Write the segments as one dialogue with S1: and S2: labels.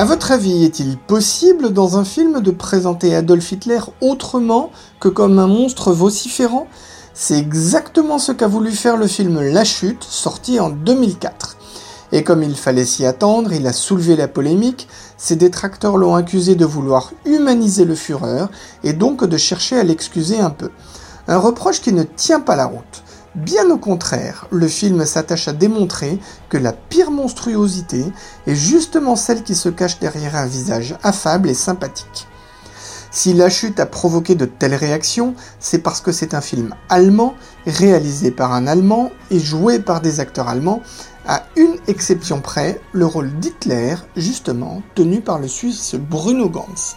S1: À votre avis, est-il possible dans un film de présenter Adolf Hitler autrement que comme un monstre vociférant? C'est exactement ce qu'a voulu faire le film La Chute, sorti en 2004. Et comme il fallait s'y attendre, il a soulevé la polémique, ses détracteurs l'ont accusé de vouloir humaniser le Führer et donc de chercher à l'excuser un peu. Un reproche qui ne tient pas la route. Bien au contraire, le film s'attache à démontrer que la pire monstruosité est justement celle qui se cache derrière un visage affable et sympathique. Si La Chute a provoqué de telles réactions, c'est parce que c'est un film allemand, réalisé par un Allemand et joué par des acteurs allemands, à une exception près, le rôle d'Hitler, justement, tenu par le Suisse Bruno Ganz.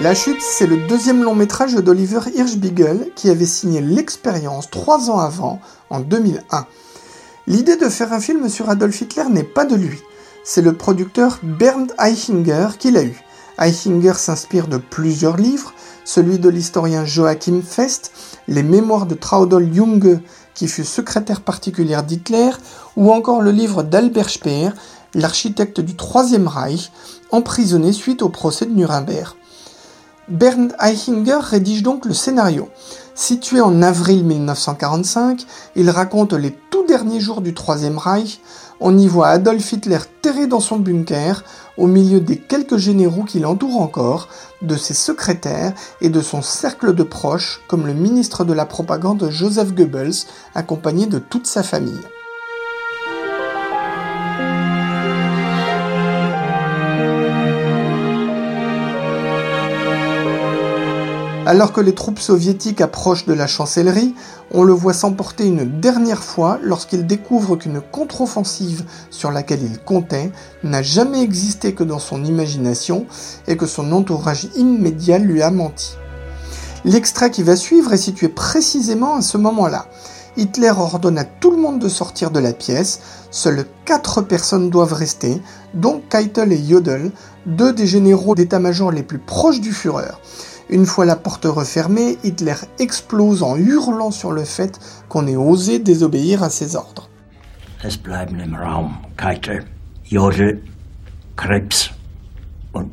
S1: La chute, c'est le deuxième long métrage d'Oliver Hirschbiegel qui avait signé l'expérience trois ans avant, en 2001. L'idée de faire un film sur Adolf Hitler n'est pas de lui. C'est le producteur Bernd Eichinger qui l'a eu. Eichinger s'inspire de plusieurs livres, celui de l'historien Joachim Fest, les mémoires de Traudol Junge, qui fut secrétaire particulière d'Hitler, ou encore le livre d'Albert Speer, l'architecte du Troisième Reich, emprisonné suite au procès de Nuremberg. Bernd Eichinger rédige donc le scénario. Situé en avril 1945, il raconte les tout derniers jours du Troisième Reich. On y voit Adolf Hitler terré dans son bunker, au milieu des quelques généraux qui l'entourent encore, de ses secrétaires et de son cercle de proches, comme le ministre de la propagande Joseph Goebbels, accompagné de toute sa famille. Alors que les troupes soviétiques approchent de la chancellerie, on le voit s'emporter une dernière fois lorsqu'il découvre qu'une contre-offensive sur laquelle il comptait n'a jamais existé que dans son imagination et que son entourage immédiat lui a menti. L'extrait qui va suivre est situé précisément à ce moment-là. Hitler ordonne à tout le monde de sortir de la pièce, seules quatre personnes doivent rester, dont Keitel et Jodl, deux des généraux d'état-major les plus proches du Führer. Une fois la porte refermée, Hitler explose en hurlant sur le fait qu'on ait osé désobéir à ses ordres.
S2: Es bleiben Raum Keitel, Krebs und.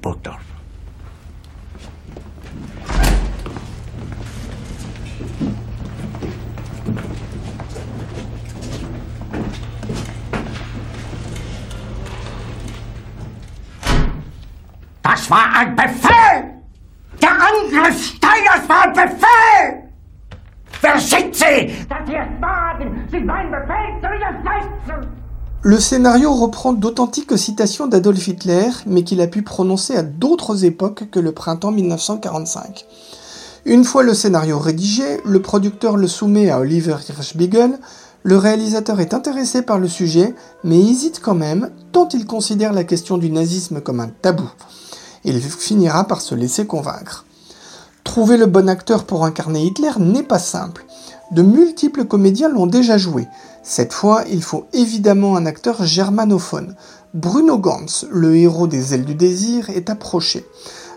S3: Das war ein! Der Angriff Steiners war ein Befehl! Wer sind Sie? Dass Sie es wagen, sich meinen Befehl zu widersetzen!
S1: Le scénario reprend d'authentiques citations d'Adolf Hitler, mais qu'il a pu prononcer à d'autres époques que le printemps 1945. Une fois le scénario rédigé, le producteur le soumet à Oliver Hirschbiegel. Le réalisateur est intéressé par le sujet, mais hésite quand même, tant il considère la question du nazisme comme un tabou. Il finira par se laisser convaincre. Trouver le bon acteur pour incarner Hitler n'est pas simple. De multiples comédiens l'ont déjà joué. Cette fois, il faut évidemment un acteur germanophone. Bruno Ganz, le héros des Ailes du désir, est approché.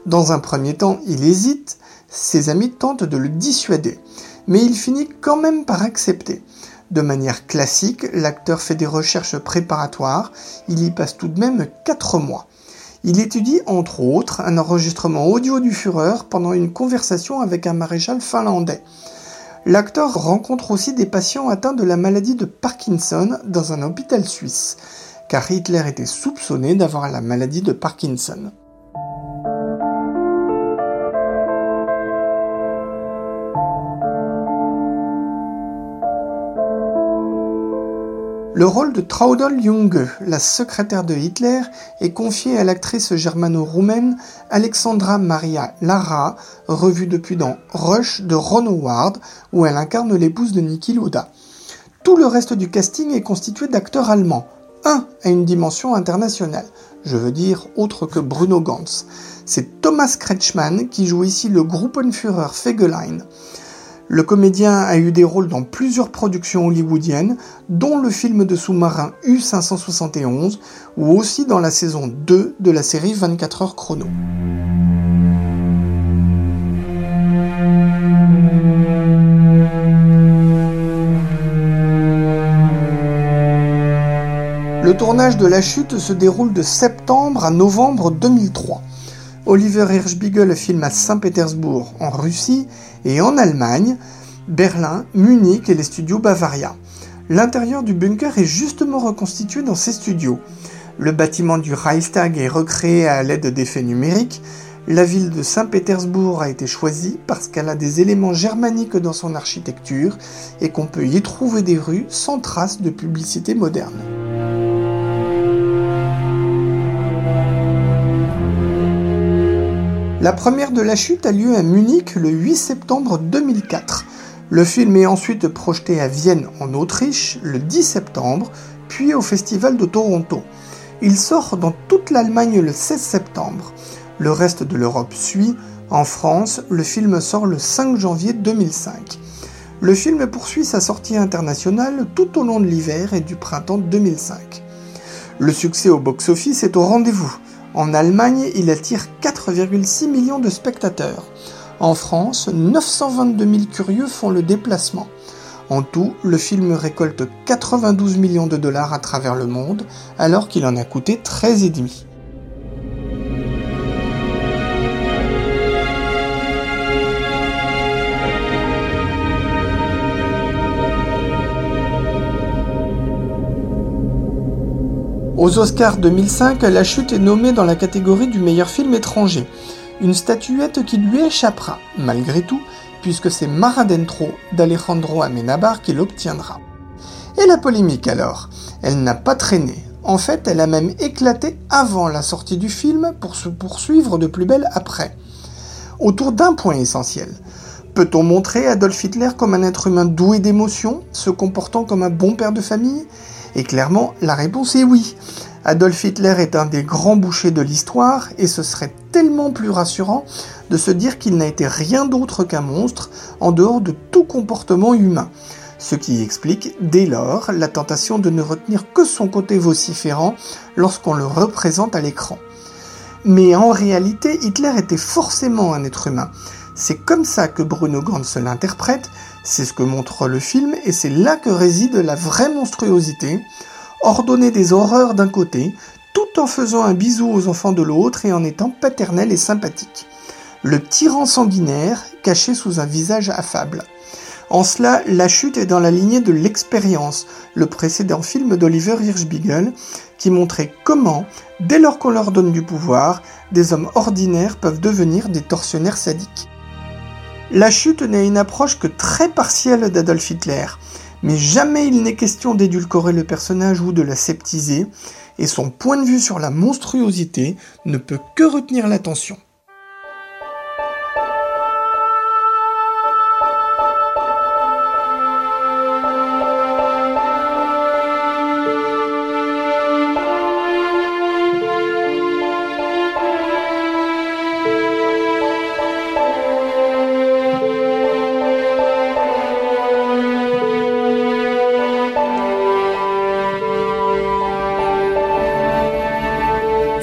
S1: Dans un premier temps, il hésite, ses amis tentent de le dissuader, mais il finit quand même par accepter. De manière classique, l'acteur fait des recherches préparatoires, il y passe tout de même 4 mois. Il étudie entre autres un enregistrement audio du Führer pendant une conversation avec un maréchal finlandais. L'acteur rencontre aussi des patients atteints de la maladie de Parkinson dans un hôpital suisse, car Hitler était soupçonné d'avoir la maladie de Parkinson. Le rôle de Traudel Junge, la secrétaire de Hitler, est confié à l'actrice germano-roumaine Alexandra Maria Lara, revue depuis dans Rush de Ron Howard, où elle incarne l'épouse de Niki Lauda. Tout le reste du casting est constitué d'acteurs allemands. Un a une dimension internationale, je veux dire autre que Bruno Gantz. C'est Thomas Kretschmann qui joue ici le Gruppenführer Fegelein. Le comédien a eu des rôles dans plusieurs productions hollywoodiennes, dont le film de sous-marin U-571, ou aussi dans la saison 2 de la série 24 heures chrono. Le tournage de La Chute se déroule de septembre à novembre 2003. Oliver Hirschbiegel filme à Saint-Pétersbourg, en Russie, et en Allemagne, Berlin, Munich et les studios Bavaria. L'intérieur du bunker est justement reconstitué dans ces studios. Le bâtiment du Reichstag est recréé à l'aide d'effets numériques. La ville de Saint-Pétersbourg a été choisie parce qu'elle a des éléments germaniques dans son architecture et qu'on peut y trouver des rues sans traces de publicité moderne. La première de la chute a lieu à Munich le 8 septembre 2004. Le film est ensuite projeté à Vienne en Autriche le 10 septembre, puis au Festival de Toronto. Il sort dans toute l'Allemagne le 16 septembre. Le reste de l'Europe suit. En France, le film sort le 5 janvier 2005. Le film poursuit sa sortie internationale tout au long de l'hiver et du printemps 2005. Le succès au box-office est au rendez-vous. En Allemagne, il attire 4,6 millions de spectateurs. En France, 922 000 curieux font le déplacement. En tout, le film récolte 92 millions de dollars à travers le monde, alors qu'il en a coûté 13,5. Aux Oscars 2005, La Chute est nommée dans la catégorie du meilleur film étranger. Une statuette qui lui échappera, malgré tout, puisque c'est Mar Adentro d'Alejandro Amenabar qui l'obtiendra. Et la polémique alors? Elle n'a pas traîné. En fait, elle a même éclaté avant la sortie du film pour se poursuivre de plus belle après. Autour d'un point essentiel. Peut-on montrer Adolf Hitler comme un être humain doué d'émotions, se comportant comme un bon père de famille? Et clairement, la réponse est oui. Adolf Hitler est un des grands bouchers de l'histoire et ce serait tellement plus rassurant de se dire qu'il n'a été rien d'autre qu'un monstre en dehors de tout comportement humain. Ce qui explique dès lors la tentation de ne retenir que son côté vociférant lorsqu'on le représente à l'écran. Mais en réalité, Hitler était forcément un être humain. C'est comme ça que Bruno Gantz l'interprète, c'est ce que montre le film, et c'est là que réside la vraie monstruosité, ordonner des horreurs d'un côté, tout en faisant un bisou aux enfants de l'autre et en étant paternel et sympathique. Le tyran sanguinaire, caché sous un visage affable. En cela, La Chute est dans la lignée de L'expérience, le précédent film d'Oliver Hirschbiegel, qui montrait comment, dès lors qu'on leur donne du pouvoir, des hommes ordinaires peuvent devenir des tortionnaires sadiques. La chute n'est une approche que très partielle d'Adolf Hitler, mais jamais il n'est question d'édulcorer le personnage ou de la sceptiser, et son point de vue sur la monstruosité ne peut que retenir l'attention.